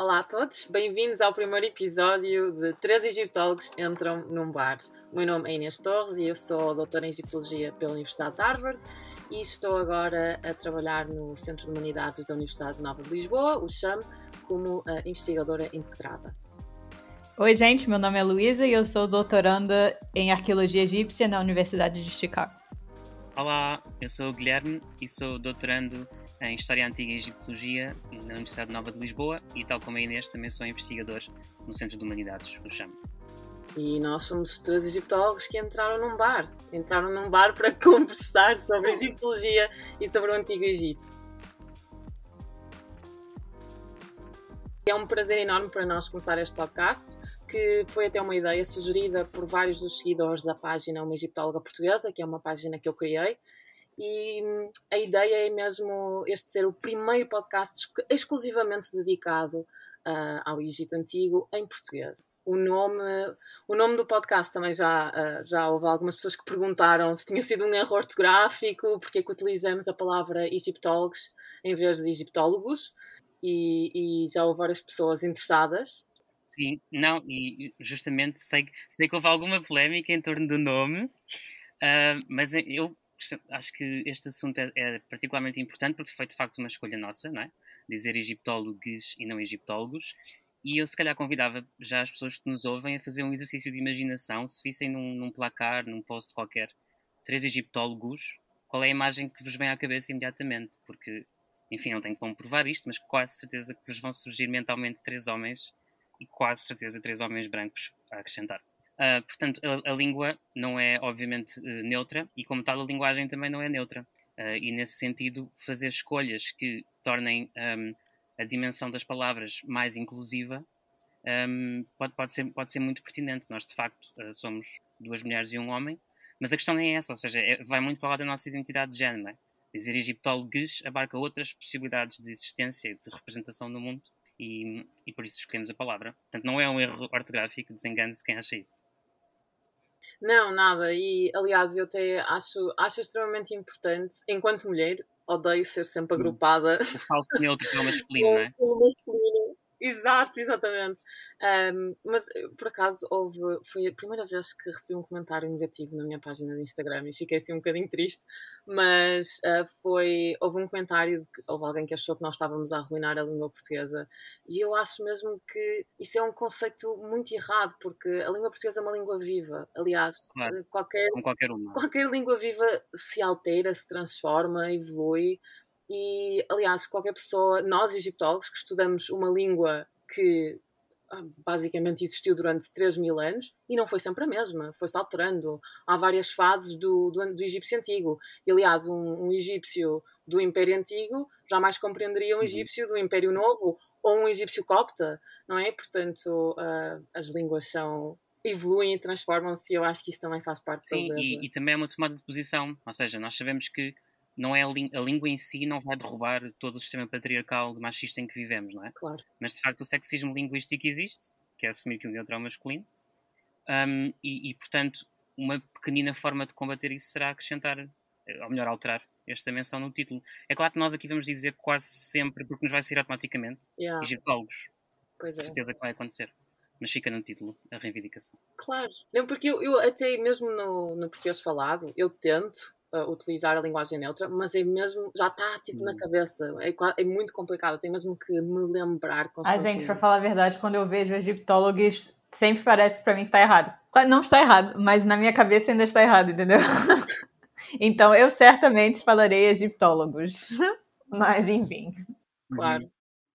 Olá a todos, bem-vindos ao primeiro episódio de Três Egiptólogos Entram num Bar. O meu nome é Inês Torres e eu sou doutora em Egiptologia pela Universidade de Harvard e estou agora a trabalhar no Centro de Humanidades da Universidade Nova de Lisboa, o CHAM, como investigadora integrada. Oi, gente, meu nome é Luísa e eu sou doutoranda em Arqueologia Egípcia na Universidade de Chicago. Olá, eu sou o Guilherme e sou doutorando em História Antiga e Egiptologia na Universidade Nova de Lisboa e, tal como a Inês, também sou investigador no Centro de Humanidades, o CHAM. E nós somos três egiptólogos que entraram num bar. Entraram num bar para conversar sobre egiptologia e sobre o Antigo Egito. É um prazer enorme para nós começar este podcast, que foi até uma ideia sugerida por vários dos seguidores da página Uma Egiptóloga Portuguesa, que é uma página que eu criei, e a ideia é mesmo este ser o primeiro podcast exclusivamente dedicado uh, ao Egito Antigo em português. O nome, o nome do podcast também já, uh, já houve algumas pessoas que perguntaram se tinha sido um erro ortográfico, porque é que utilizamos a palavra egiptólogos em vez de egiptólogos, e, e já houve várias pessoas interessadas. Sim, não, e justamente sei, sei que houve alguma polémica em torno do nome, uh, mas eu acho que este assunto é, é, particularmente importante porque foi de facto uma escolha nossa, não é? Dizer egiptólogos e não egiptólogos. E eu, se calhar, convidava já as pessoas que nos ouvem a fazer um exercício de imaginação. Se vissem num, num placar, num post qualquer, três egiptólogos, qual é a imagem que vos vem à cabeça imediatamente? Porque, enfim, não tenho como provar isto, mas quase certeza que vos vão surgir mentalmente três homens e quase certeza três homens brancos a acrescentar. Uh, portanto, a, a, língua não é, obviamente, uh, neutra e, como tal, a linguagem também não é neutra. Uh, e, nesse sentido, fazer escolhas que tornem um, a dimensão das palavras mais inclusiva um, pode, pode, ser, pode ser muito pertinente. Nós, de facto, somos duas mulheres e um homem, mas a questão nem é essa, ou seja, é, vai muito para lá da nossa identidade de género. É? Dizer egiptólogos abarca outras possibilidades de existência e de representação no mundo. E, e, por isso escolhemos a palavra. Portanto, não é um erro ortográfico, desengane-se quem acha isso. Não, nada. E aliás, eu até acho, acho extremamente importante, enquanto mulher, odeio ser sempre hum. agrupada. O falso neutro é masculino, não é? O masculino. Exato, exatamente. Um, mas eh, por acaso houve, foi a primeira vez que recebi um comentário negativo na minha página de Instagram e fiquei assim um bocadinho triste, mas uh, foi, houve um comentário de que houve alguém que achou que nós estávamos a arruinar a língua portuguesa e eu acho mesmo que isso é um conceito muito errado porque a língua portuguesa é uma língua viva. Aliás, claro, eh, qualquer, qualquer, qualquer língua viva se altera, se transforma, evolui e, aliás, qualquer pessoa, nós egiptólogos, que estudamos uma língua que ah, basicamente existiu durante 3 mil anos e não foi sempre a mesma, foi-se alterando. Há várias fases do, do, do egípcio antigo. E, aliás, um, um, egípcio do Império Antigo jamais compreenderia um uhum. egípcio do Império Novo ou um egípcio copta, não é? Portanto, uh, as línguas são evoluem e transformam-se e eu acho que isso também faz parte Sim, da e, e também é uma tomada de posição, ou seja, nós sabemos que não é a, a, língua em si não vai derrubar todo o sistema patriarcal machista em que vivemos, não é? Claro. Mas de facto o sexismo linguístico existe, que é assumir que o neutro é o masculino, um, e, e, portanto uma pequenina forma de combater isso será acrescentar, eh, ou melhor, alterar esta menção no título. É claro que nós aqui vamos dizer quase sempre, porque nos vai sair automaticamente, yeah. egiptólogos. Pois é. certeza que vai acontecer. Mas fica no título a reivindicação. Claro. Não, porque eu, eu até mesmo no, no português falado, eu tento uh, utilizar a linguagem neutra, mas é mesmo, já está tipo na hum. cabeça, é, é muito complicado, tenho mesmo que me lembrar constantemente. A gente, para falar a verdade, quando eu vejo egiptólogos, sempre parece para mim que está errado. Não está errado, mas na minha cabeça ainda está errado, entendeu? então eu certamente falarei egiptólogos, mas enfim. Claro.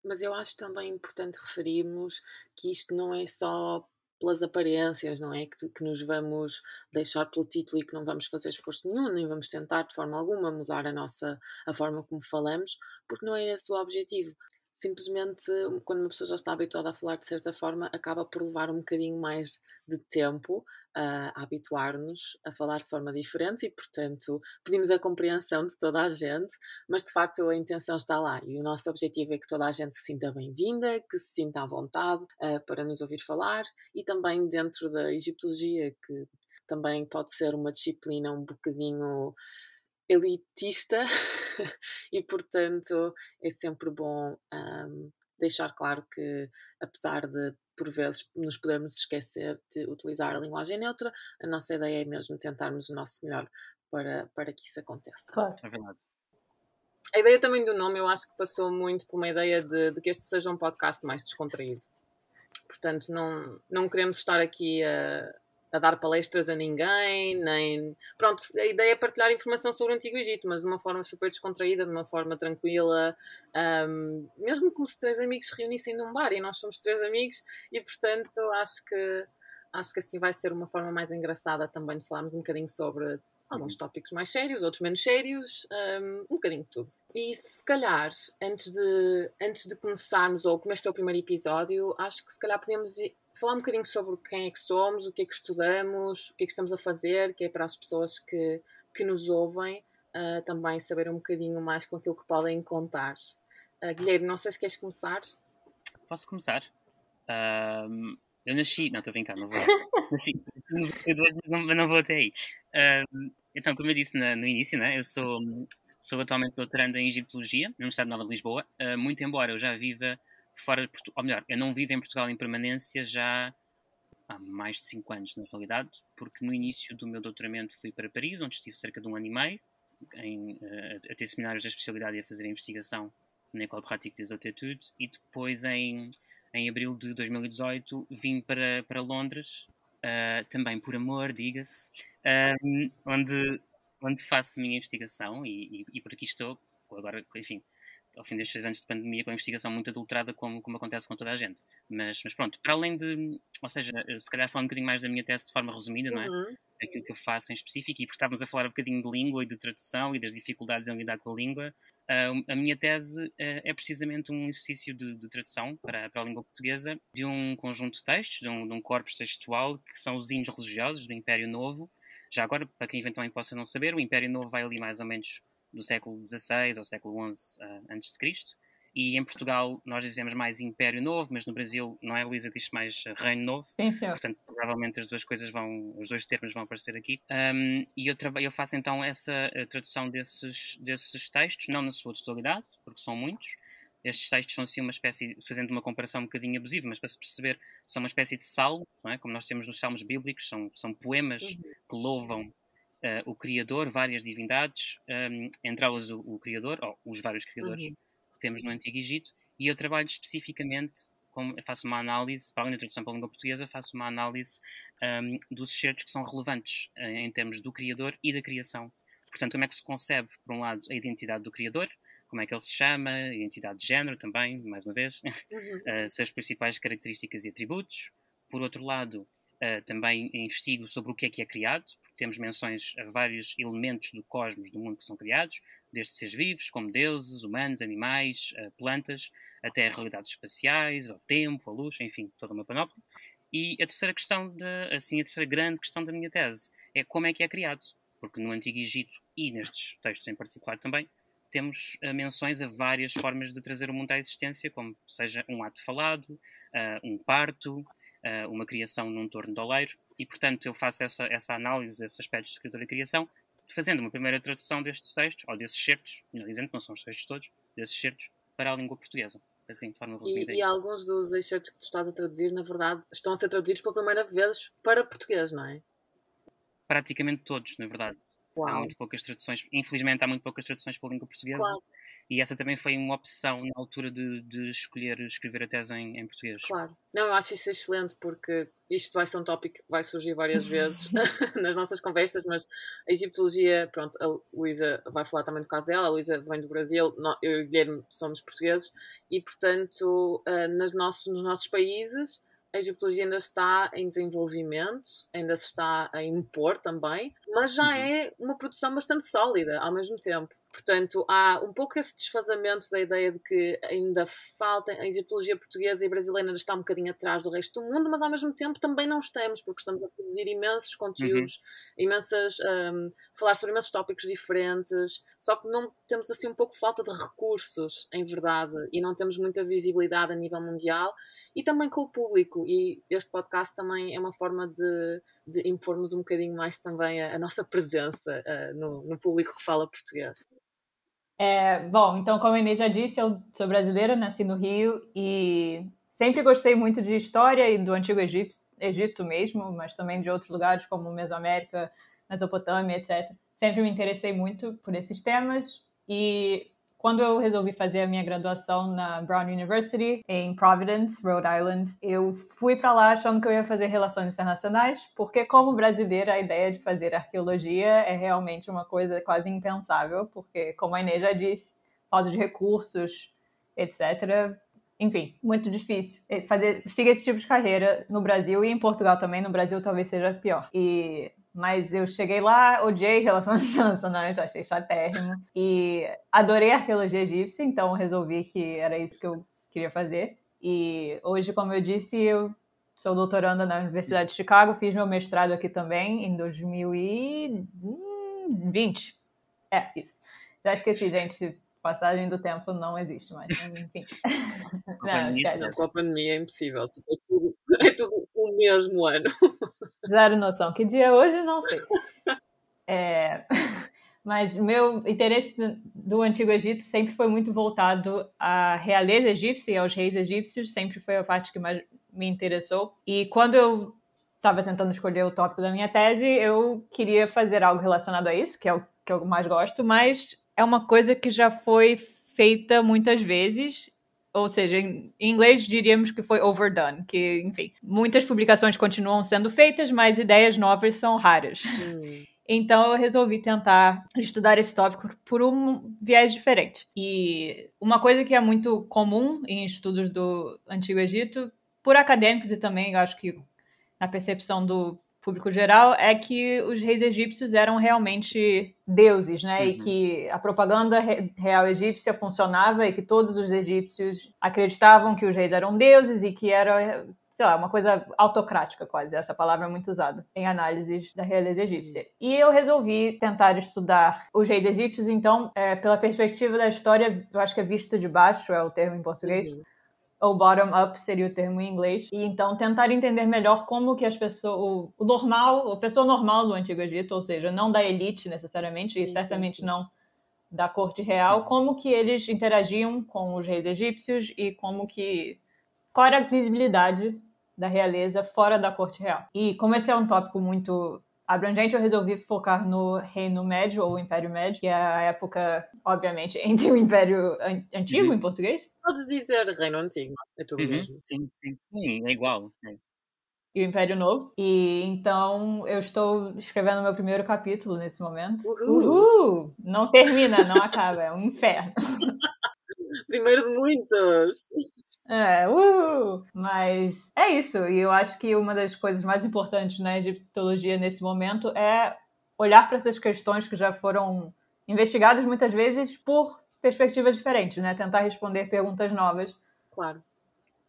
Mas eu acho também importante referirmos que isto não é só pelas aparências, não é? Que, que, nos vamos deixar pelo título e que não vamos fazer esforço nenhum, nem vamos tentar de forma alguma mudar a nossa a forma como falamos, porque não é esse o objetivo. Simplesmente, quando uma pessoa já está habituada a falar de certa forma, acaba por levar um bocadinho mais de tempo a habituar-nos a falar de forma diferente e, portanto, pedimos a compreensão de toda a gente, mas de facto a intenção está lá e o nosso objetivo é que toda a gente se sinta bem-vinda, que se sinta à vontade uh, para nos ouvir falar e também dentro da egiptologia, que também pode ser uma disciplina um bocadinho elitista e, portanto, é sempre bom um, deixar claro que, apesar de por vezes nos podermos esquecer de utilizar a linguagem neutra, a nossa ideia é mesmo tentarmos o nosso melhor para, para que isso aconteça. Claro. É verdade. A ideia também do nome eu acho que passou muito por uma ideia de, de que este seja um podcast mais descontraído. Portanto, não, não queremos estar aqui a, a dar palestras a ninguém, nem. Pronto, a ideia é partilhar informação sobre o Antigo Egito, mas de uma forma super descontraída, de uma forma tranquila, um, mesmo como se três amigos se reunissem num bar e nós somos três amigos, e portanto acho que, acho que assim vai ser uma forma mais engraçada também de falarmos um bocadinho sobre alguns tópicos mais sérios, outros menos sérios, um, um bocadinho de tudo. E se calhar, antes de, antes de começarmos, ou como este é o primeiro episódio, acho que se calhar podemos falar um bocadinho sobre quem é que somos, o que é que estudamos, o que é que estamos a fazer, que é para as pessoas que, que nos ouvem uh, também saber um bocadinho mais com aquilo que podem contar. Uh, Guilherme, não sei se queres começar. Posso começar? Uh, eu nasci, não estou a brincar, não vou. nasci mas não, não vou até aí. então, como eu disse no, no início, né, eu sou, sou atualmente doutorando em Egiptologia na Universidade Nova de Lisboa, muito embora eu já viva fora de Portugal, ou melhor, eu não vivo em Portugal em permanência já há mais de 5 anos, na realidade, porque no início do meu doutoramento fui para Paris, onde estive cerca de um ano e meio, em, uh, a ter seminários da especialidade e a fazer a investigação na École Pratique des Hautes Études, e depois em, em abril de 2018 vim para, para Londres, uh, também por amor, diga-se, uh, onde, onde faço a minha investigação e, e, e por aqui estou, agora, enfim, ao fim destes seis anos de pandemia, com a investigação muito adulterada, como, como acontece com toda a gente. Mas, mas pronto, para além de, ou seja, se calhar falando um bocadinho mais da minha tese de forma resumida, não é? Uhum. Aquilo que eu faço em específico, e porque estávamos a falar um bocadinho de língua e de tradução e das dificuldades em lidar com a língua, a minha tese uh, é precisamente um exercício de, de tradução para, para a língua portuguesa de um conjunto de textos, de um, de um corpus textual, que são os hinos religiosos do Império Novo. Já agora, para quem eventualmente possa não saber, o Império Novo vai ali mais ou menos do século XVI ou século XI uh, antes de Cristo. E em Portugal nós dizemos mais Império Novo, mas no Brasil, não é, Luísa, diz mais Reino Novo. Sim, senhor. Portanto, provavelmente as duas coisas vão, os dois termos vão aparecer aqui. Um, e eu, eu faço então essa tradução desses, desses textos, não na sua totalidade, porque são muitos. Estes textos são assim uma espécie, fazendo uma comparação um bocadinho abusiva, mas para se perceber, são uma espécie de salmo, é? como nós temos nos salmos bíblicos, são, são poemas uhum. que louvam uh, o Criador, várias divindades, um, entre elas o, o, Criador, ou os vários Criadores uhum. Temos no Antigo Egito, e eu trabalho especificamente, com, faço uma análise, para da tradução para a língua portuguesa, faço uma análise um, dos excertos que são relevantes uh, em termos do Criador e da criação. Portanto, como é que se concebe, por um lado, a identidade do Criador, como é que ele se chama, a identidade de género também, mais uma vez, uhum. uh, suas principais características e atributos. Por outro lado, Uh, também investigo sobre o que é que é criado, porque temos menções a vários elementos do cosmos, do mundo que são criados, desde seres vivos, como deuses, humanos, animais, uh, plantas, até realidades espaciais, ao tempo, a luz, enfim, toda uma panóplia. E a terceira questão, de, assim, a terceira grande questão da minha tese é como é que é criado, porque no Antigo Egito e nestes textos em particular também, temos uh, menções a várias formas de trazer o mundo à existência, como seja um ato falado, um parto, uh, uma criação num torno de oleiro, e portanto eu faço essa, essa análise desses aspectos de escritura e criação, fazendo uma primeira tradução destes textos, ou desses certos, melhor dizendo, não são os textos todos, desses certos, para a língua portuguesa. Assim, de forma resumida. E, e alguns dos excertos que tu estás a traduzir, na verdade, estão a ser traduzidos pela primeira vez para português, não é? Praticamente todos, na verdade. Uau. Há muito poucas traduções, infelizmente há muito poucas traduções para a língua portuguesa. Claro. E essa também foi uma opção na altura de, de escolher escrever a tese em, em, português. Claro. Não, eu acho isso excelente porque isto vai ser um tópico que vai surgir várias vezes nas nossas conversas, mas a egiptologia, pronto, a Luísa vai falar também do caso dela, a Luísa vem do Brasil, eu e o Guilherme somos portugueses e, portanto, uh, nos, nossos, nos nossos países a egiptologia ainda está em desenvolvimento, ainda se está a impor também, mas já uhum. é uma produção bastante sólida ao mesmo tempo. Portanto, há um pouco esse desfazamento da ideia de que ainda falta, a egiptologia portuguesa e brasileira ainda está um bocadinho atrás do resto do mundo, mas ao mesmo tempo também não estamos, porque estamos a produzir imensos conteúdos, uhum. imensas, um, falar sobre imensos tópicos diferentes, só que não temos assim um pouco falta de recursos, em verdade, e não temos muita visibilidade a nível mundial e também com o público. E este podcast também é uma forma de, de impormos um bocadinho mais também a, a nossa presença uh, no, no público que fala português. É, bom, então, como a Inês já disse, eu sou brasileira, nasci no Rio e sempre gostei muito de história e do Antigo Egito, Egito mesmo, mas também de outros lugares como Mesoamérica, Mesopotâmia, etc. Sempre me interessei muito por esses temas e quando eu resolvi fazer a minha graduação na Brown University, em Providence, Rhode Island, eu fui para lá achando que eu ia fazer relações internacionais, porque, como brasileira, a ideia de fazer arqueologia é realmente uma coisa quase impensável, porque, como a Inês já disse, falta de recursos, etc. Enfim, muito difícil. Fazer, seguir esse tipo de carreira no Brasil e em Portugal também. No Brasil talvez seja pior. E mas eu cheguei lá, odiei relações internacionais, achei chatérrimo. E adorei arqueologia egípcia, então resolvi que era isso que eu queria fazer. E hoje, como eu disse, eu sou doutoranda na Universidade de Chicago, fiz meu mestrado aqui também em 2020. É, isso. Já esqueci, gente. Passagem do tempo não existe mais, enfim. não, não, com a pandemia é impossível. Tipo, é, tudo, é tudo o mesmo ano. Zero noção. Que dia é hoje, não sei. É... Mas meu interesse do Antigo Egito sempre foi muito voltado à realeza egípcia e aos reis egípcios, sempre foi a parte que mais me interessou. E quando eu estava tentando escolher o tópico da minha tese, eu queria fazer algo relacionado a isso, que é o que eu mais gosto, mas é uma coisa que já foi feita muitas vezes ou seja, em inglês diríamos que foi overdone, que, enfim, muitas publicações continuam sendo feitas, mas ideias novas são raras. Hum. Então eu resolvi tentar estudar esse tópico por um viés diferente. E uma coisa que é muito comum em estudos do Antigo Egito, por acadêmicos e também eu acho que na percepção do público geral é que os reis egípcios eram realmente deuses, né? Uhum. E que a propaganda real egípcia funcionava e que todos os egípcios acreditavam que os reis eram deuses e que era sei lá, uma coisa autocrática quase, essa palavra é muito usada em análises da realeza egípcia. E eu resolvi tentar estudar os reis egípcios, então, é, pela perspectiva da história, eu acho que é vista de baixo, é o termo em português, uhum ou bottom-up seria o termo em inglês, e então tentar entender melhor como que as pessoas, o, normal, a pessoa normal do Antigo Egito, ou seja, não da elite necessariamente, e certamente sim, sim. não da corte real, como que eles interagiam com os reis egípcios e como que qual era a visibilidade da realeza fora da corte real. E como esse é um tópico muito abrangente, eu resolvi focar no Reino Médio ou Império Médio, que é a época, obviamente, entre o Império Antigo uhum. em português Podes dizer Reino Antigo, é tudo uhum, mesmo. Sim, sim. Sim, é igual. É. E o Império Novo. E então eu estou escrevendo meu primeiro capítulo nesse momento. Uhul! Uhul! Não termina, não acaba, é um inferno. Primeiro de muitos. É, uh! Mas é isso. E eu acho que uma das coisas mais importantes na egiptologia nesse momento é olhar para essas questões que já foram investigadas muitas vezes por perspectivas diferentes, né? Tentar responder perguntas novas. Claro.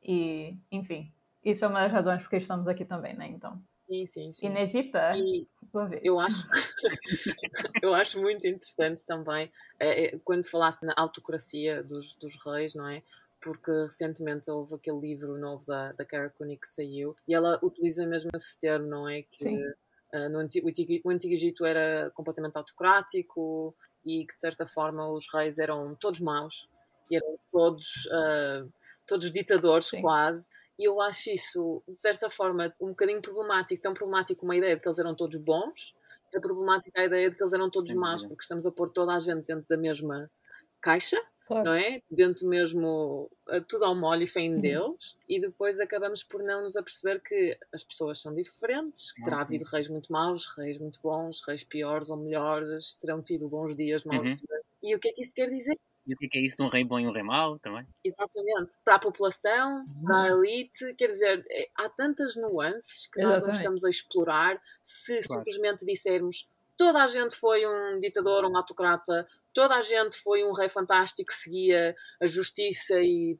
E, enfim, isso é uma das razões porque estamos aqui também, né? Então. Sim, sim, sim. Inesita, e vez. Eu acho, eu acho muito interessante também é, é, quando falaste na autocracia dos, dos reis, não é? Porque recentemente houve aquele livro novo da, da Cara Cooney que saiu e ela utiliza mesmo esse termo, não é? Que. Uh, no antigo, o, antigo, o Antigo Egito era completamente autocrático e que de certa forma os reis eram todos maus e eram todos, uh, todos ditadores Sim. quase. E eu acho isso, de certa forma, um bocadinho problemático. Tão problemático uma ideia de que eles eram todos bons, é problemática a ideia de que eles eram todos Sim, maus, porque estamos a pôr toda a gente dentro da mesma caixa claro. não é? Dentro mesmo, eh, tudo ao molho e fé em uhum. Deus, e depois acabamos por não nos aperceber que as pessoas são diferentes, que terá ah, havido reis muito maus, reis muito bons, reis piores ou melhores, terão tido bons dias, maus uhum. dias. E o que é que isso quer dizer? E o que é, é isso de um rei bom e um rei mau também? Exatamente. Para a população, uhum. para a elite, quer dizer, é, há tantas nuances que Exatamente. nós não estamos a explorar se claro. simplesmente dissermos toda a gente foi um ditador, um autocrata, toda a gente foi um rei fantástico que seguia a justiça e,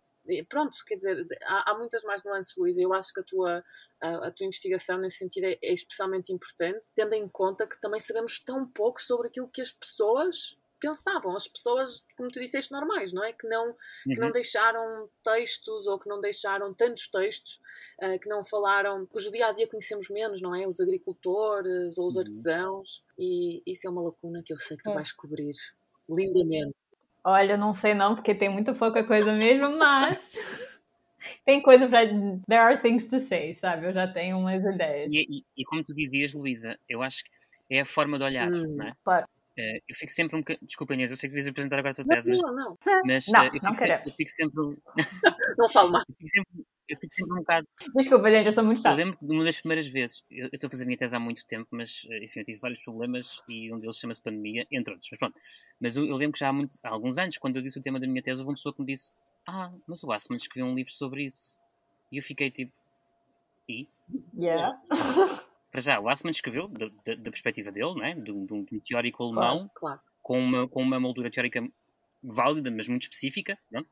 pronto, quer dizer, há, há, muitas mais nuances, Luísa. Eu acho que a tua, a, a tua investigação nesse sentido é, é especialmente importante, tendo em conta que também sabemos tão pouco sobre aquilo que as pessoas pensavam, as pessoas, como tu disseste, normais, não é? Que não, uhum. que não uhum. deixaram textos ou que não deixaram tantos textos, uh, que não falaram, cujo dia a dia conhecemos menos, não é? Os agricultores ou os uhum. artesãos, e isso é uma lacuna que eu sei que tu vais cobrir lindamente. Olha, não sei não, porque tem muita pouca coisa mesmo, mas tem coisa para. There are things to say, sabe? Eu já tenho umas ideias. E, e, e como tu dizias, Luísa, eu acho que é a forma de olhar, hum, não é? Claro. Uh, eu fico sempre um bocadinho. Desculpa, Inês, eu sei que devias apresentar agora a tua tese, mas. Não, não. Mas não, uh, eu, fico não sempre, eu, fico sempre, não falo mais. Eu fico, sempre, eu fico sempre um bocado. Desculpa, gente, eu sou muito chato. Eu lembro de uma das primeiras vezes. Eu estou a fazer a minha tese há muito tempo, mas eh, enfim, eu tive vários problemas e um deles chama-se pandemia, entre outros. Mas pronto. Mas eu, eu lembro que já há, muito, há alguns anos, quando eu disse o tema da minha tese, houve uma pessoa que me disse: Ah, mas o Assman escreveu um livro sobre isso. E eu fiquei tipo. E? Yeah. Para já, o Assman escreveu, da, da, da perspectiva dele, não é? de, um, de um teórico alemão, claro, claro. Com, uma, com uma moldura teórica válida, mas muito específica. Não?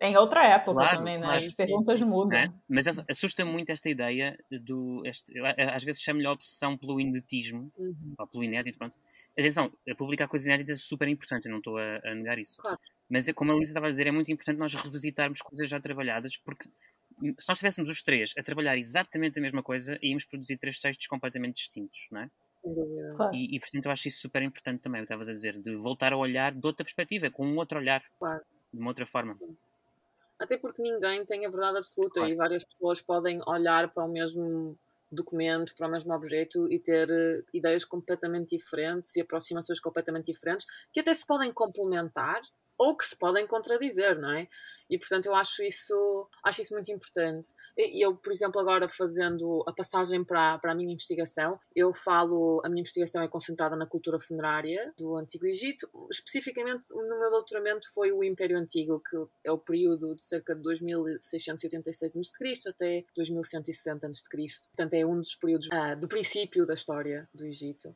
Em outra época claro, também, né? As perguntas sim, mudam. É? Mas assusta muito esta ideia do. Este, às vezes chamo-lhe a obsessão pelo ineditismo, uhum. ou pelo inédito, pronto. Atenção, publicar coisas inéditas é super importante, eu não estou a, a negar isso. Claro. Mas, é, como a Luísa estava a dizer, é muito importante nós revisitarmos coisas já trabalhadas, porque se nós estivéssemos os três a trabalhar exatamente a mesma coisa, íamos produzir três textos completamente distintos, não é? Sem dúvida. Claro. E, e, portanto eu acho isso super importante também, o que estavas a dizer, de voltar a olhar de outra perspectiva, com um outro olhar, Claro. de uma outra forma. Até porque ninguém tem a verdade absoluta Claro. e várias pessoas podem olhar para o mesmo documento, para o mesmo objeto e ter eh, ideias completamente diferentes e aproximações completamente diferentes que até se podem complementar ou que se podem contradizer, não é? E portanto eu acho isso, acho isso muito importante. Eu, por exemplo, agora fazendo a passagem para, para a minha investigação, eu falo, a minha investigação é concentrada na cultura funerária do Antigo Egito, especificamente no meu doutoramento foi o Império Antigo, que é o período de cerca de 2686 a.C. até 2160 a.C. Portanto, é um dos períodos ah, do princípio da história do Egito.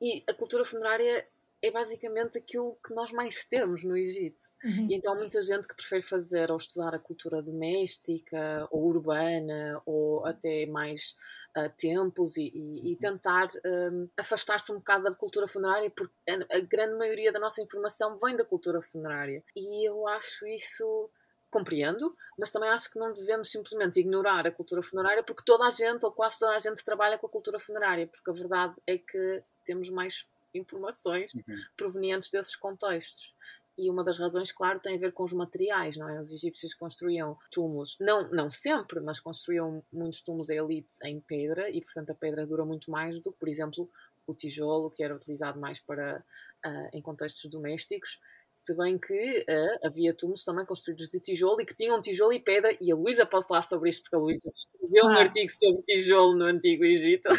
E a cultura funerária é basicamente aquilo que nós mais temos no Egito. Uhum. E então há muita gente que prefere fazer ou estudar a cultura doméstica ou urbana ou até mais uh, templos e, e, e tentar um, afastar-se um bocado da cultura funerária porque a, a grande maioria da nossa informação vem da cultura funerária. E eu acho isso compreendo, mas também acho que não devemos simplesmente ignorar a cultura funerária porque toda a gente, ou quase toda a gente, trabalha com a cultura funerária, porque a verdade é que temos mais informações Uhum. provenientes desses contextos. E uma das razões, claro, tem a ver com os materiais, não é? Os egípcios construíam túmulos, não, não sempre, mas construíam muitos túmulos a elite em pedra e, portanto, a pedra dura muito mais do que, por exemplo, o tijolo, que era utilizado mais para ah, em contextos domésticos. Se bem que ah, havia túmulos também construídos de tijolo e que tinham tijolo e pedra, e a Luísa pode falar sobre isto, porque a Luísa escreveu um Ah. artigo sobre tijolo no Antigo Egito.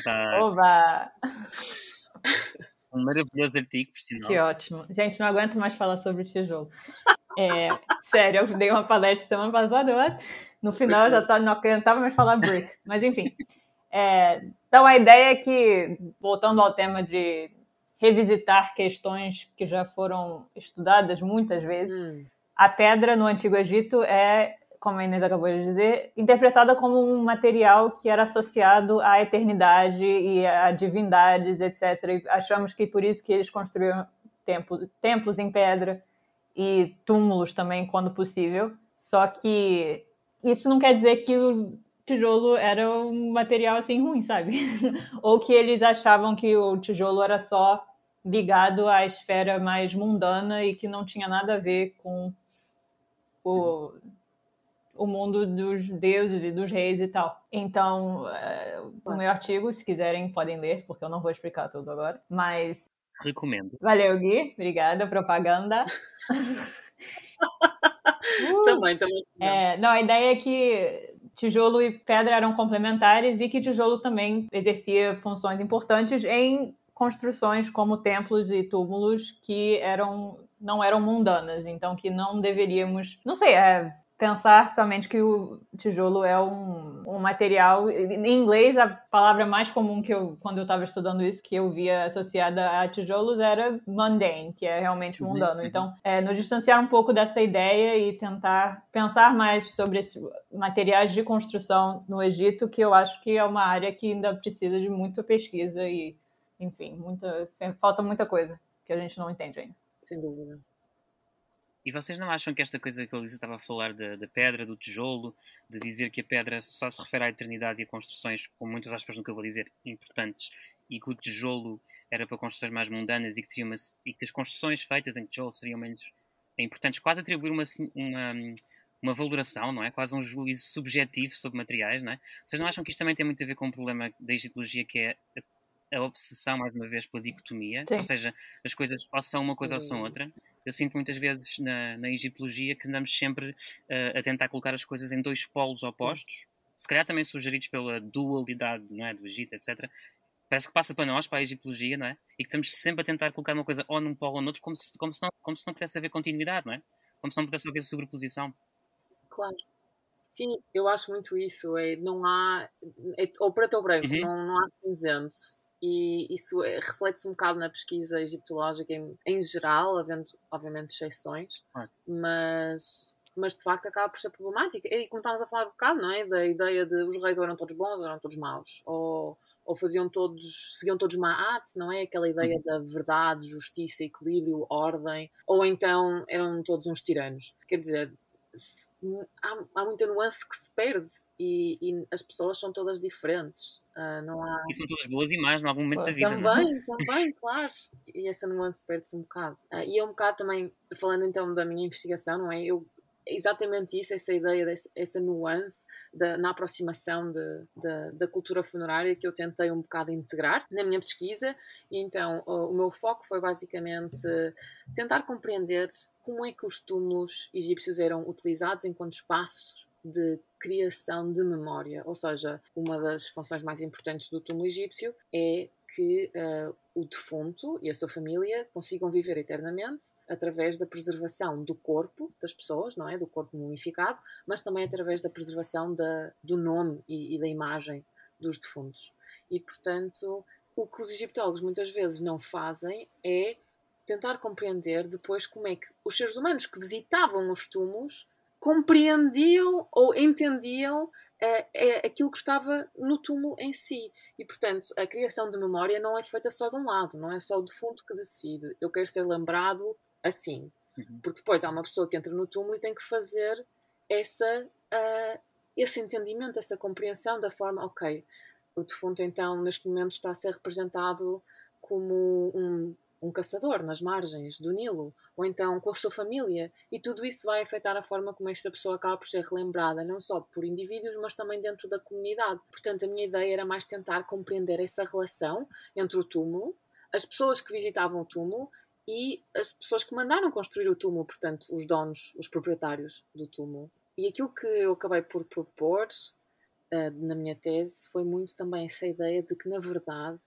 Oba! um maravilhoso artigo, por sinal. Que ótimo. Gente, não aguento mais falar sobre tijolo. É, sério, eu dei uma palestra semana passada, eu acho. No final eu já tá, não aguentava mais falar brick. Mas enfim. É, então a ideia é que, voltando ao tema de revisitar questões que já foram estudadas muitas vezes, Hum, a pedra no Antigo Egito é, como a Inês acabou de dizer, interpretada como um material que era associado à eternidade e a divindades, etc. E achamos que por isso que eles construíram templos, templos em pedra e túmulos também, quando possível. Só que isso não quer dizer que o tijolo era um material assim ruim, sabe? Ou que eles achavam que o tijolo era só ligado à esfera mais mundana e que não tinha nada a ver com o, o mundo dos deuses e dos reis e tal. Então, é, o meu artigo, se quiserem, podem ler, porque eu não vou explicar tudo agora. Mas Recomendo. valeu, Gui. Obrigada, propaganda. Uh! Também, também. É, não, a ideia é que tijolo e pedra eram complementares e que tijolo também exercia funções importantes em construções como templos e túmulos que eram não eram mundanas, então que não deveríamos, não sei, é, pensar somente que o tijolo é um, um material. Em inglês, a palavra mais comum que eu, quando eu estava estudando isso, que eu via associada a tijolos era mundane, que é realmente Uhum, mundano. uhum. Então, é, nos distanciar um pouco dessa ideia e tentar pensar mais sobre esses materiais de construção no Egito, que eu acho que é uma área que ainda precisa de muita pesquisa e, enfim, muita, falta muita coisa que a gente não entende ainda. Sem dúvida. E vocês não acham que esta coisa que a Elisa estava a falar da, da pedra, do tijolo, de dizer que a pedra só se refere à eternidade e a construções, com muitas aspas no que eu vou dizer, importantes, e que o tijolo era para construções mais mundanas e que, teria uma, e que as construções feitas em tijolo seriam menos é importante quase atribuir uma, uma, uma valoração, não é? Quase um juízo subjetivo sobre materiais, não é? Vocês não acham que isto também tem muito a ver com o um problema da egiptologia que é a, obsessão, mais uma vez, pela dicotomia? Sim. Ou seja, as coisas ou são uma coisa ou são outra. Eu sinto muitas vezes na, na egiptologia que andamos sempre uh, a tentar colocar as coisas em dois polos opostos, se calhar também sugeridos pela dualidade não é? do Egito, etc parece que passa para nós, para a egiptologia, não é? E que estamos sempre a tentar colocar uma coisa ou num polo ou no outro, como se, como se, não, como se não pudesse haver continuidade, não é? Como se não pudesse haver sobreposição. Claro. Sim, eu acho muito isso. É, não há. É, ou preto ou branco, uhum. não, não há cinzento. E isso é, reflete-se um bocado na pesquisa egiptológica em, em geral, havendo, obviamente, exceções, mas mas de facto acaba por ser problemática. E como estávamos a falar um bocado, não é? Da ideia de os reis ou eram todos bons ou eram todos maus. Ou, ou faziam todos, seguiam todos Ma'at, não é? Aquela ideia uhum. da verdade, justiça, equilíbrio, ordem. Ou então eram todos uns tiranos. Quer dizer, há, há muita nuance que se perde e, e, as pessoas são todas diferentes. Uh, não há... E são todas boas e más em algum momento da vida. É? Também, também, claro. E essa nuance perde-se um bocado. Uh, e é um bocado também, falando então da minha investigação, não é? Eu exatamente isso, essa ideia, essa nuance de, na aproximação de, de, da cultura funerária que eu tentei um bocado integrar na minha pesquisa. E então o meu foco foi basicamente tentar compreender como é que os túmulos egípcios eram utilizados enquanto espaços de criação de memória, ou seja, uma das funções mais importantes do túmulo egípcio é que uh, o defunto e a sua família consigam viver eternamente através da preservação do corpo das pessoas, não é? Do corpo mumificado, mas também através da preservação da, do nome e, e da imagem dos defuntos. E, portanto, o que os egiptólogos muitas vezes não fazem é tentar compreender depois como é que os seres humanos que visitavam os túmulos compreendiam ou entendiam é, é aquilo que estava no túmulo em si. E, portanto, a criação de memória não é feita só de um lado, não é só o defunto que decide. Eu quero ser lembrado assim. Uhum. Porque depois há uma pessoa que entra no túmulo e tem que fazer essa, uh, esse entendimento, essa compreensão da forma, ok, o defunto então neste momento está a ser representado como um um caçador nas margens do Nilo, ou então com a sua família, e tudo isso vai afetar a forma como esta pessoa acaba por ser relembrada, não só por indivíduos, mas também dentro da comunidade. Portanto, a minha ideia era mais tentar compreender essa relação entre o túmulo, as pessoas que visitavam o túmulo e as pessoas que mandaram construir o túmulo, portanto, os donos, os proprietários do túmulo. E aquilo que eu acabei por propor uh, na minha tese foi muito também essa ideia de que, na verdade,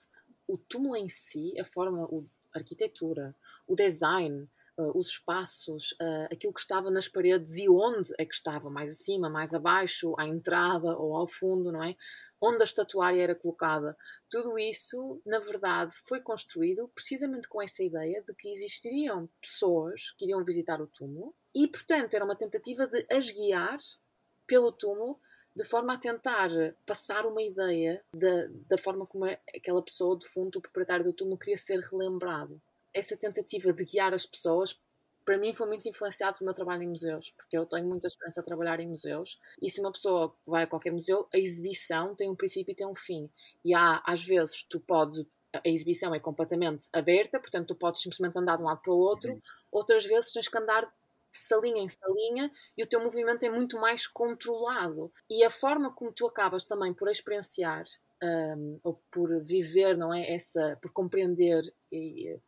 o túmulo em si, a forma, o arquitetura, o design, uh, os espaços, uh, aquilo que estava nas paredes e onde é que estava, mais acima, mais abaixo, à entrada ou ao fundo, não é? Onde a estatuária era colocada. Tudo isso, na verdade, foi construído precisamente com essa ideia de que existiriam pessoas que iriam visitar o túmulo e, portanto, era uma tentativa de as guiar pelo túmulo de forma a tentar passar uma ideia da, da forma como aquela pessoa, de fundo, o proprietário do túmulo, queria ser relembrado. Essa tentativa de guiar as pessoas, para mim, foi muito influenciado pelo meu trabalho em museus, porque eu tenho muita experiência a trabalhar em museus, e se uma pessoa vai a qualquer museu, a exibição tem um princípio e tem um fim. E há, às vezes, tu podes a exibição é completamente aberta, portanto tu podes simplesmente andar de um lado para o outro, uhum. outras vezes tens que andar salinha em salinha e o teu movimento é muito mais controlado. E a forma como tu acabas também por experienciar um, ou por viver, não é? Essa, por compreender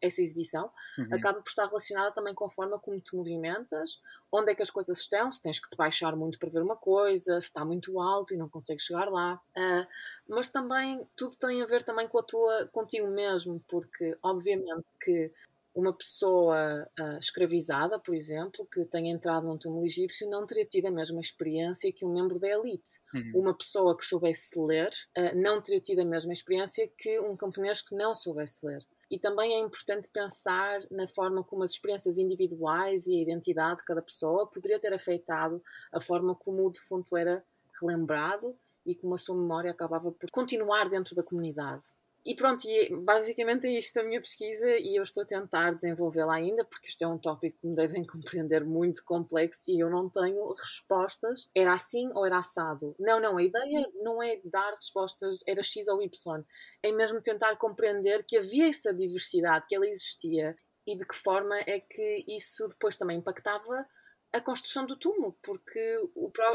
essa exibição, uhum. acaba por estar relacionada também com a forma como te movimentas, onde é que as coisas estão, se tens que te baixar muito para ver uma coisa, se está muito alto e não consegues chegar lá. Uh, mas também tudo tem a ver também com a tua, contigo mesmo, porque obviamente que uma pessoa uh, escravizada, por exemplo, que tenha entrado num túmulo egípcio, não teria tido a mesma experiência que um membro da elite. Uhum. Uma pessoa que soubesse ler uh, não teria tido a mesma experiência que um camponês que não soubesse ler. E também é importante pensar na forma como as experiências individuais e a identidade de cada pessoa poderia ter afetado a forma como o defunto era relembrado e como a sua memória acabava por continuar dentro da comunidade. E pronto, e basicamente é isto a minha pesquisa e eu estou a tentar desenvolvê-la ainda, porque isto é um tópico que me devem compreender muito complexo e eu não tenho respostas. Era assim ou era assado? Não, não, a ideia não é dar respostas, era X ou Y. É mesmo tentar compreender que havia essa diversidade, que ela existia e de que forma é que isso depois também impactava a construção do túmulo, porque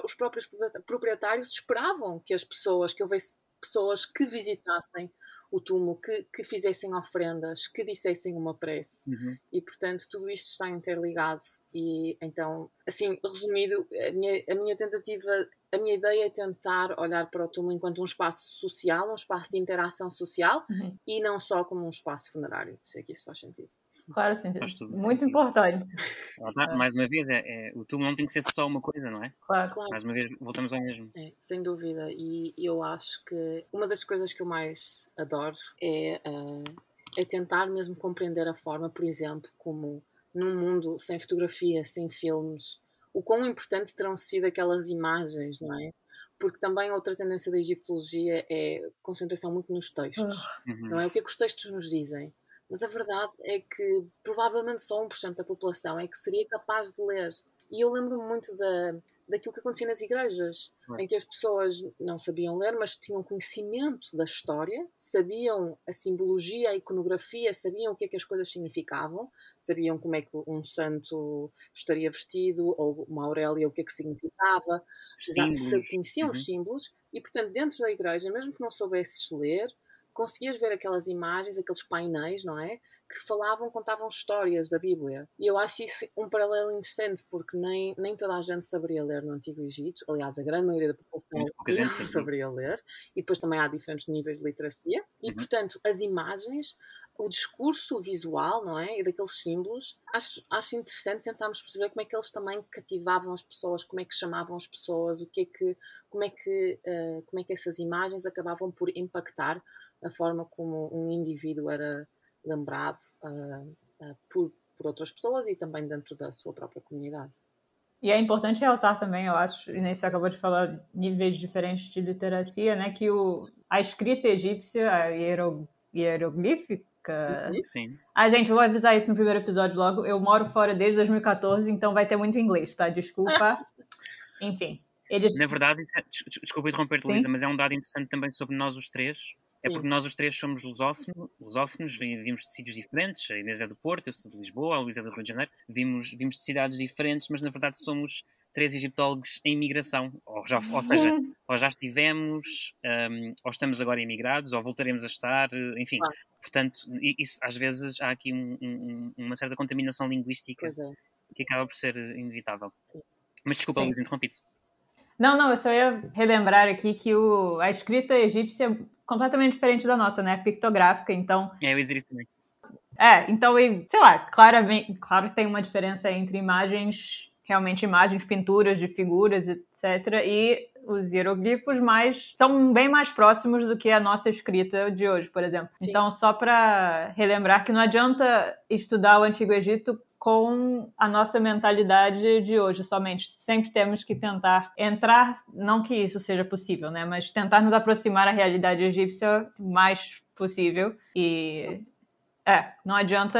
os próprios proprietários esperavam que as pessoas, que houvesse pessoas que visitassem o túmulo, que, que fizessem ofrendas, que dissessem uma prece. Uhum. E, portanto, tudo isto está interligado. E então, assim, resumido, a minha, a minha tentativa a minha ideia é tentar olhar para o túmulo enquanto um espaço social, um espaço de interação social uhum. e não só como um espaço funerário. Sei que isso faz sentido. Claro, sim. Faz tudo Muito sentido. importante. É. Mais uma vez, é, é, o túmulo não tem que ser só uma coisa, não é? Claro. claro. Mais uma vez, voltamos ao mesmo. É, sem dúvida. E eu acho que uma das coisas que eu mais adoro é, uh, é tentar mesmo compreender a forma, por exemplo, como num mundo sem fotografia, sem filmes, o quão importantes terão sido aquelas imagens, não é? Porque também outra tendência da egiptologia é concentração muito nos textos, uhum. não é? O que é que os textos nos dizem? Mas a verdade é que provavelmente só 1% da população é que seria capaz de ler. E eu lembro-me muito da, daquilo que acontecia nas igrejas, em que as pessoas não sabiam ler, mas tinham conhecimento da história, sabiam a simbologia, a iconografia, sabiam o que é que as coisas significavam, sabiam como é que um santo estaria vestido, ou uma Aurélia, o que é que significava, símbolos. conheciam uhum. os símbolos, e portanto, dentro da igreja, mesmo que não soubesses ler, conseguias ver aquelas imagens, aqueles painéis, não é? Que falavam, contavam histórias da Bíblia. E eu acho isso um paralelo interessante, porque nem, nem toda a gente saberia ler no Antigo Egito. Aliás, a grande maioria da população não saberia ler. E depois também há diferentes níveis de literacia. E, uhum. portanto, as imagens, o discurso visual, não é? E daqueles símbolos, acho, acho interessante tentarmos perceber como é que eles também cativavam as pessoas, como é que chamavam as pessoas, o que é que, como é que, uh, como é que essas imagens acabavam por impactar a forma como um indivíduo era lembrado uh, uh, por, por outras pessoas e também dentro da sua própria comunidade. E é importante realçar também, eu acho, e nem você acabou de falar níveis diferentes de literacia, né, que o, a escrita egípcia, a hieroglífica, uhum. Sim. Ah, gente, eu vou avisar isso no primeiro episódio logo. Eu moro fora desde 2014, então vai ter muito inglês, tá? Desculpa. Enfim. Eles... Na verdade, é, desculpa interromper-te, Luísa, mas é um dado interessante também sobre nós os três, é porque nós os três somos lusófonos, lusófonos vimos de sítios diferentes. A Inês é do Porto, eu sou de Lisboa, a Luísa é do Rio de Janeiro. Vimos, vimos de cidades diferentes, mas na verdade somos três egiptólogos em migração. Ou, já, ou seja, ou já estivemos, um, ou estamos agora imigrados, ou voltaremos a estar, enfim. Ah. Portanto, isso, às vezes há aqui um, um, uma certa contaminação linguística é. que acaba por ser inevitável. Sim. Mas desculpa, Luísa, interrompi-te. Não, não, eu só ia relembrar aqui que o, a escrita egípcia completamente diferente da nossa, né? Pictográfica, então. É, dizer isso também. É, então, sei lá, claramente, claro que tem uma diferença entre imagens, realmente imagens, pinturas de figuras, etc., e os hieroglifos mais são bem mais próximos do que a nossa escrita de hoje, por exemplo. Sim. Então, só para relembrar que não adianta estudar o Antigo Egito com a nossa mentalidade de hoje somente. Sempre temos que tentar entrar, não que isso seja possível, né, mas tentar nos aproximar da realidade egípcia o mais possível e é, não adianta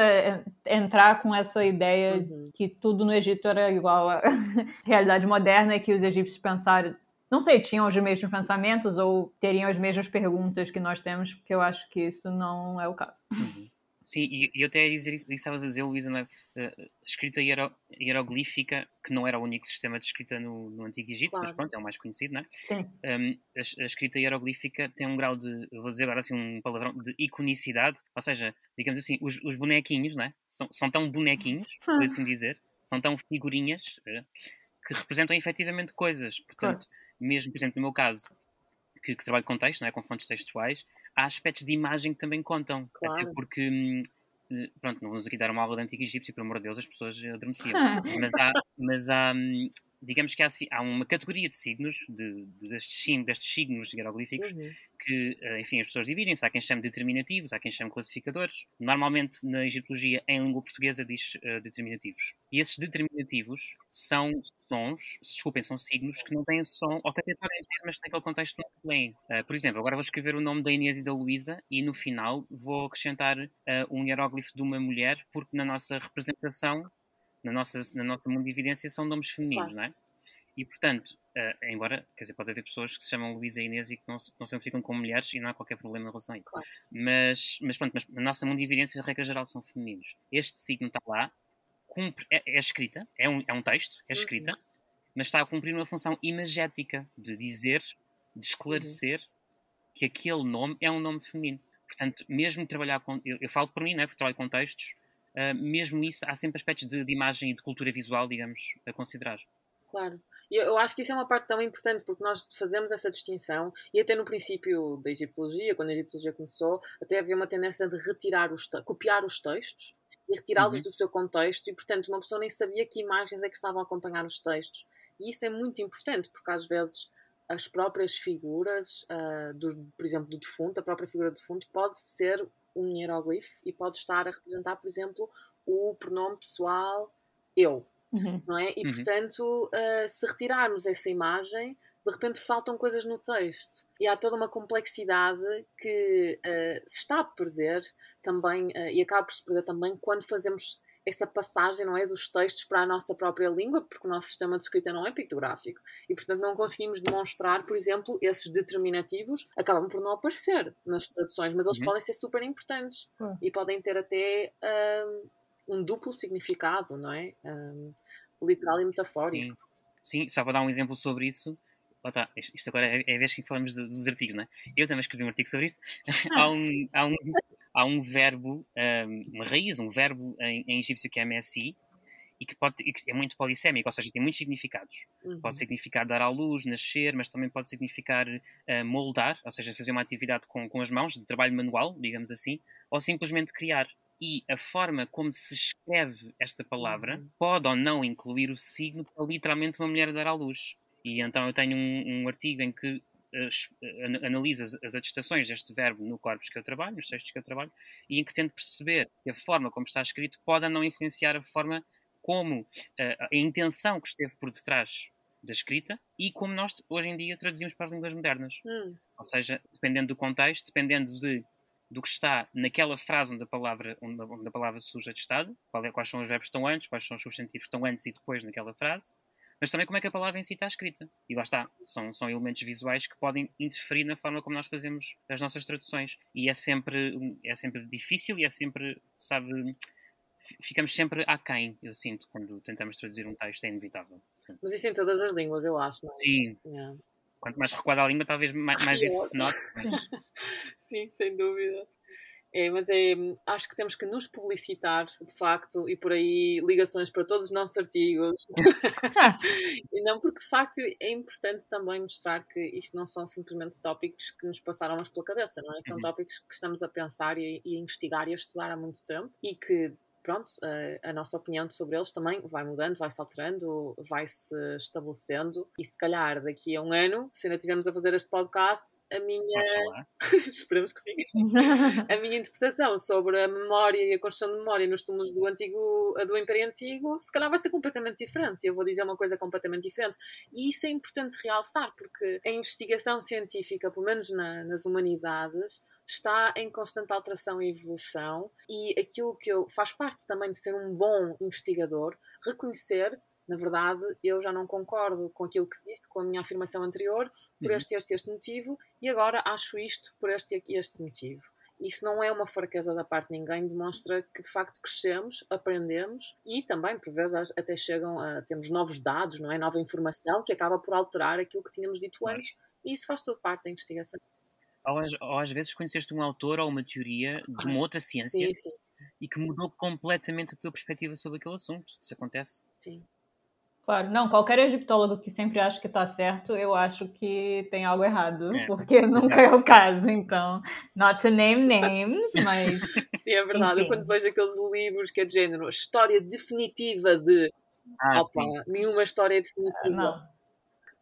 entrar com essa ideia uhum. que tudo no Egito era igual à realidade moderna e que os egípcios pensaram, não sei, tinham os mesmos pensamentos ou teriam as mesmas perguntas que nós temos, porque eu acho que isso não é o caso. Uhum. Sim, e, eu até ia dizer isso, estavas a dizer, Luísa, não é? Uh, escrita hiero, hieroglífica, que não era o único sistema de escrita no, no Antigo Egito, claro. mas pronto, é o mais conhecido, não é? Sim. Um, a, a, escrita hieroglífica tem um grau de, vou dizer agora assim um palavrão, de iconicidade, ou seja, digamos assim, os, os bonequinhos, não é? São, são tão bonequinhos, por assim dizer, são tão figurinhas uh, que representam efetivamente coisas. Portanto, claro. mesmo, por exemplo, no meu caso, que, que trabalho com texto, não é? com fontes textuais, há aspectos de imagem que também contam. Claro. Até porque, hum, eh, pronto, não vamos aqui dar uma aula de antigo egípcio, pelo amor de Deus, as pessoas adormeciam. mas há, mas há hum, digamos que há, há uma categoria de signos, de, de destes, destes signos hieroglíficos, uhum. que, eh, enfim, as pessoas dividem-se. Há quem chame determinativos, há quem chame classificadores. Normalmente, na egiptologia, em língua portuguesa, diz uh, determinativos. E esses determinativos são sons, desculpem, são signos que não têm som, ou até podem ter, mas naquele contexto não se leem. Uh, por exemplo, agora vou escrever o nome da Inês e da Luísa e no final vou acrescentar uh, um hieróglifo de uma mulher, porque na nossa representação na nossa, na nossa mundividência são nomes femininos, claro. não é? E, portanto, uh, embora, quer dizer, pode haver pessoas que se chamam Luísa e Inês e que não se, não se identificam como mulheres e não há qualquer problema em relação a isso. Claro. Mas, mas pronto, mas na nossa mundo de evidências, a regra geral, são femininos. Este signo está lá, cumpre, é, é escrita, é um, é um texto, é escrita, uhum. mas está a cumprir uma função imagética de dizer, de esclarecer uhum. que aquele nome é um nome feminino. Portanto, mesmo trabalhar com. Eu, eu falo por mim, né, porque trabalho com textos, uh, mesmo isso, há sempre aspectos de, de imagem e de cultura visual, digamos, a considerar. Claro. E eu acho que isso é uma parte tão importante porque nós fazemos essa distinção e até no princípio da egiptologia, quando a egiptologia começou, até havia uma tendência de retirar os copiar os textos e retirá-los uhum. do seu contexto e portanto uma pessoa nem sabia que imagens é que estavam a acompanhar os textos. E isso é muito importante porque às vezes as próprias figuras, uh, do, por exemplo, do defunto, a própria figura do defunto pode ser um hieróglifo e pode estar a representar, por exemplo, o pronome pessoal eu uhum. não é? E, uhum. portanto, uh, se retirarmos essa imagem, de repente faltam coisas no texto. E há toda uma complexidade que uh, se está a perder também, uh, e acaba por se perder também quando fazemos essa passagem, não é, dos textos para a nossa própria língua, porque o nosso sistema de escrita não é pictográfico. E, portanto, não conseguimos demonstrar, por exemplo, esses determinativos acabam por não aparecer nas traduções, mas eles uhum. podem ser super importantes uhum. e podem ter até uh, um duplo significado, não é? Um, literal e metafórico. Sim. Sim, só para dar um exemplo sobre isso, oh, tá, isto agora é, é vez que falamos de, dos artigos, não é? Eu também escrevi um artigo sobre isto. há, um, há, um, há um verbo, um, uma raiz, um verbo em, em egípcio que é MSI, e que, pode, e que é muito polissémico, ou seja, tem muitos significados. Uhum. Pode significar dar à luz, nascer, mas também pode significar uh, moldar, ou seja, fazer uma atividade com, com as mãos, de trabalho manual, digamos assim, ou simplesmente criar e a forma como se escreve esta palavra uhum. pode ou não incluir o signo para literalmente uma mulher dar à luz. E então eu tenho um, um artigo em que analisa as, as atestações deste verbo no corpus que eu trabalho, nos textos que eu trabalho, e em que tento perceber que a forma como está escrito pode ou não influenciar a forma como uh, a intenção que esteve por detrás da escrita e como nós hoje em dia traduzimos para as línguas modernas. Hum. Ou seja, dependendo do contexto, dependendo de do que está naquela frase onde a palavra, onde a, onde a palavra surge de estado, é, quais são os verbos que estão antes, quais são os substantivos que estão antes e depois naquela frase, mas também como é que a palavra em si está escrita. E lá está, são, são elementos visuais que podem interferir na forma como nós fazemos as nossas traduções. E é sempre, é sempre difícil e é sempre, sabe, ficamos sempre aquém, eu sinto, quando tentamos traduzir um texto, é inevitável. Sim. Mas isso em todas as línguas, eu acho. Não é? Sim. Yeah quanto mais recuada a língua, talvez mais, mais isso se note. Mas... Sim, sem dúvida. É, mas é, acho que temos que nos publicitar, de facto, e por aí ligações para todos os nossos artigos. e não porque, de facto, é importante também mostrar que isto não são simplesmente tópicos que nos passaram pela cabeça, não é? São uhum. tópicos que estamos a pensar e, e a investigar e a estudar há muito tempo e que pronto, a, a, nossa opinião sobre eles também vai mudando, vai se alterando, vai se estabelecendo e se calhar daqui a um ano, se ainda estivermos a fazer este podcast, a minha esperemos que sim, a minha interpretação sobre a memória e a construção de memória nos túmulos do antigo, do Império Antigo, se calhar vai ser completamente diferente. Eu vou dizer uma coisa completamente diferente. E isso é importante realçar, porque a investigação científica, pelo menos na, nas humanidades, está em constante alteração e evolução e aquilo que eu faz parte também de ser um bom investigador, reconhecer na verdade, eu já não concordo com aquilo que disse, com a minha afirmação anterior, por uhum. este, este, este motivo, e agora acho isto por este, este motivo. Isso não é uma fraqueza da parte de ninguém, demonstra que de facto crescemos, aprendemos e também, por vezes, até chegam a temos novos dados, não é? Nova informação que acaba por alterar aquilo que tínhamos dito antes, e isso faz toda parte da investigação ou, ou às vezes conheceste um autor ou uma teoria de uma outra ciência sim, sim. e que mudou completamente a tua perspectiva sobre aquele assunto. Isso acontece? Sim. Claro, não, qualquer egiptólogo que sempre acha que está certo, eu acho que tem algo errado, é, porque nunca é o caso, então, not to name names, mas... Sim, é verdade, eu quando vejo aqueles livros que é de género, história definitiva de... Ah, Opa, nenhuma história definitiva. Não.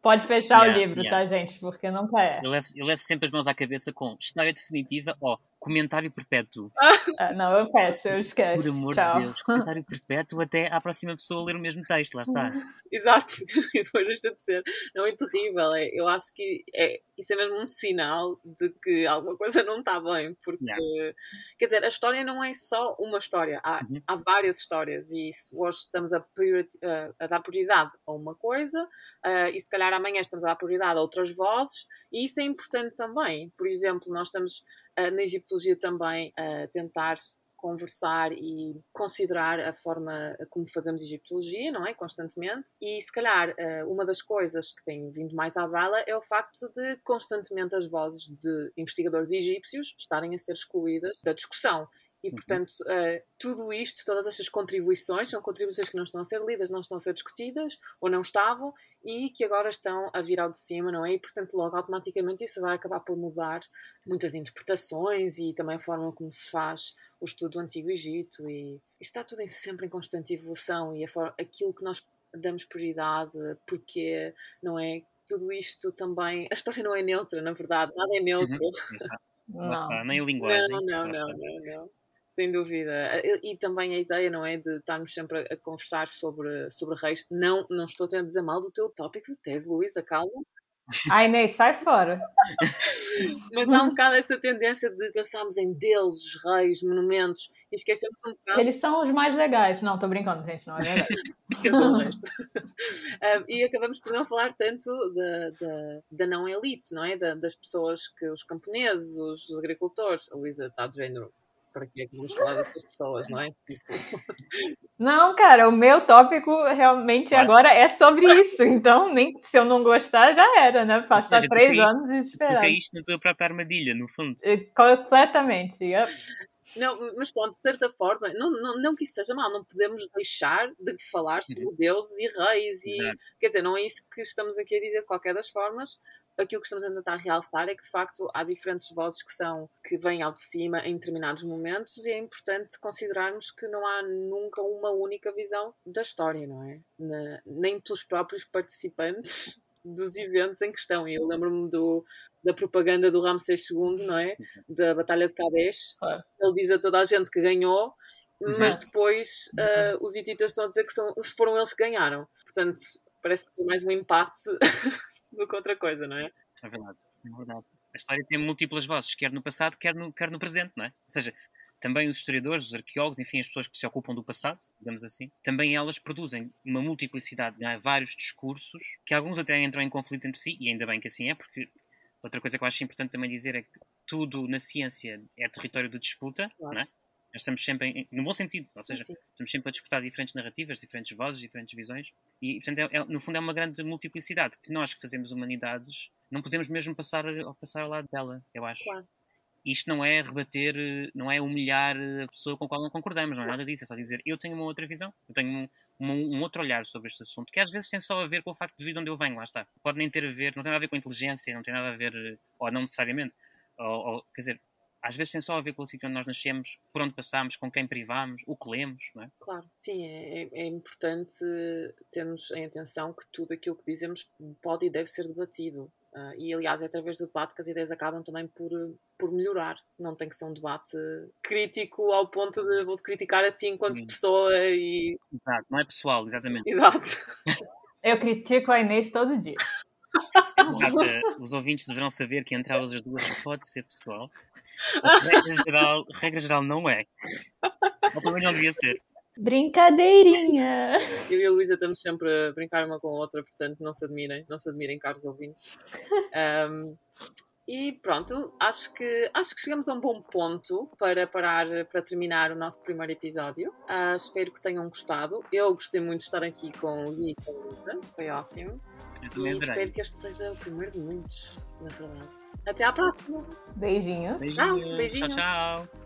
Pode fechar yeah, o livro, yeah. tá, gente? Porque nunca é. Eu levo, eu levo sempre as mãos à cabeça com história definitiva ou comentário perpétuo. Ah, não, eu fecho, eu esqueço. Por amor Tchau. de Deus, comentário perpétuo até à próxima pessoa ler o mesmo texto, lá está. Exato, depois deixa de ser. Não é terrível, é, eu acho que é, isso é mesmo um sinal de que alguma coisa não está bem, porque, yeah. quer dizer, a história não é só uma história, há, uhum. há várias histórias, e se hoje estamos a, uh, a dar prioridade a uma coisa, uh, e se calhar amanhã estamos a dar prioridade a outras vozes, e isso é importante também. Por exemplo, nós estamos uh, na egiptologia também a tentar conversar e considerar a forma como fazemos egiptologia, não é? Constantemente. E se calhar eh, uma das coisas que tem vindo mais à bala é o facto de constantemente as vozes de investigadores egípcios estarem a ser excluídas da discussão. E, uhum. portanto, uh, tudo isto, todas estas contribuições, são contribuições que não estão a ser lidas, não estão a ser discutidas, ou não estavam, e que agora estão a vir ao de cima, não é? E, portanto, logo automaticamente isso vai acabar por mudar muitas interpretações e também a forma como se faz o estudo do Antigo Egito. E está tudo em, sempre em constante evolução, e a forma, aquilo que nós damos prioridade, porque, não é? Tudo isto também. A história não é neutra, na verdade, nada é neutro. Uhum. Não. Está, nem a linguagem. Não, não, não, não, não. Sem dúvida. E, e, também a ideia, não é, de estarmos sempre a, a, conversar sobre, sobre reis. Não, não estou a dizer mal do teu tópico de tese, Luísa, calma. Ai, nem sai fora. Mas há um bocado essa tendência de pensarmos em deuses, reis, monumentos e esquecemos um bocado. Eles são os mais legais. Não, estou brincando, gente, não é verdade. Esqueçam o resto. um, e acabamos por não falar tanto da, da, da não elite, não é? Da, das pessoas que, os camponeses, os, agricultores. A Luísa está de género para que é que vamos falar dessas pessoas, não é? Não, cara, o meu tópico realmente agora é sobre isso. Então, nem se eu não gostar, já era, né? Passar seja, três anos desesperado. Tu caíste na tua própria armadilha, no fundo. Completamente, yep. Não, mas pronto, de certa forma, não, não, não que isso seja mal, não podemos deixar de falar sobre uhum. deuses e reis e Exato. quer dizer, não é isso que estamos aqui a dizer de qualquer das formas, aquilo que estamos a tentar realçar é que de facto há diferentes vozes que são que vêm ao de cima em determinados momentos e é importante considerarmos que não há nunca uma única visão da história, não é? Na, nem pelos próprios participantes dos eventos em questão. E eu lembro-me da propaganda do Ramsés II, não é? Da Batalha de Kadesh. Ele diz a toda a gente que ganhou, mas depois uh, os hititas estão a dizer que são, foram eles que ganharam. Portanto, parece que foi mais um empate do que outra coisa, não é? É verdade, é verdade. A história tem múltiplas vozes, quer no passado, quer no, quer no presente, não é? Ou seja, também os historiadores, os arqueólogos, enfim, as pessoas que se ocupam do passado, digamos assim, também elas produzem uma multiplicidade, é? vários discursos, que alguns até entram em conflito entre si, e ainda bem que assim é, porque outra coisa que eu acho importante também dizer é que tudo na ciência é território de disputa, claro. não é? Nós estamos sempre, em, no bom sentido, ou seja, Sim. estamos sempre a disputar diferentes narrativas, diferentes vozes, diferentes visões, e, portanto, é, é, no fundo é uma grande multiplicidade que nós que fazemos humanidades não podemos mesmo passar, passar ao lado dela, eu acho. Claro. Isto não é rebater, não é humilhar a pessoa com a qual não concordamos, não é nada disso, é só dizer eu tenho uma outra visão, eu tenho um, um, um, outro olhar sobre este assunto, que às vezes tem só a ver com o facto de vir de onde eu venho, lá está. Pode nem ter a ver, não tem nada a ver com inteligência, não tem nada a ver, ou não necessariamente, ou, ou quer dizer, às vezes tem só a ver com o sítio onde nós nascemos, por onde passamos, com quem privamos, o que lemos, não é? Claro, sim, é, é, é importante termos em atenção que tudo aquilo que dizemos pode e deve ser debatido. Uh, e aliás, é através do debate que as ideias acabam também por, por melhorar. Não tem que ser um debate crítico ao ponto de vou criticar a ti enquanto sim. pessoa e. Exato, não é pessoal, exatamente. Exato. Eu critico a Inês todo dia. os ouvintes deverão saber que entre elas as duas pode ser pessoal. A regra geral, regra geral não é. Ou também não devia ser. Brincadeirinha! Eu e a Luísa estamos sempre a brincar uma com a outra, portanto não se admirem, não se admirem, caros ouvintes. Um, e pronto, acho que, acho que chegamos a um bom ponto para parar, para terminar o nosso primeiro episódio. Uh, espero que tenham gostado. Eu gostei muito de estar aqui com o Gui e com a Luísa, foi ótimo. Eu e espero que este seja o primeiro de muitos, na verdade. Até à próxima. Beijinhos. Beijinhos. Tchau, beijinhos. Tchau, tchau.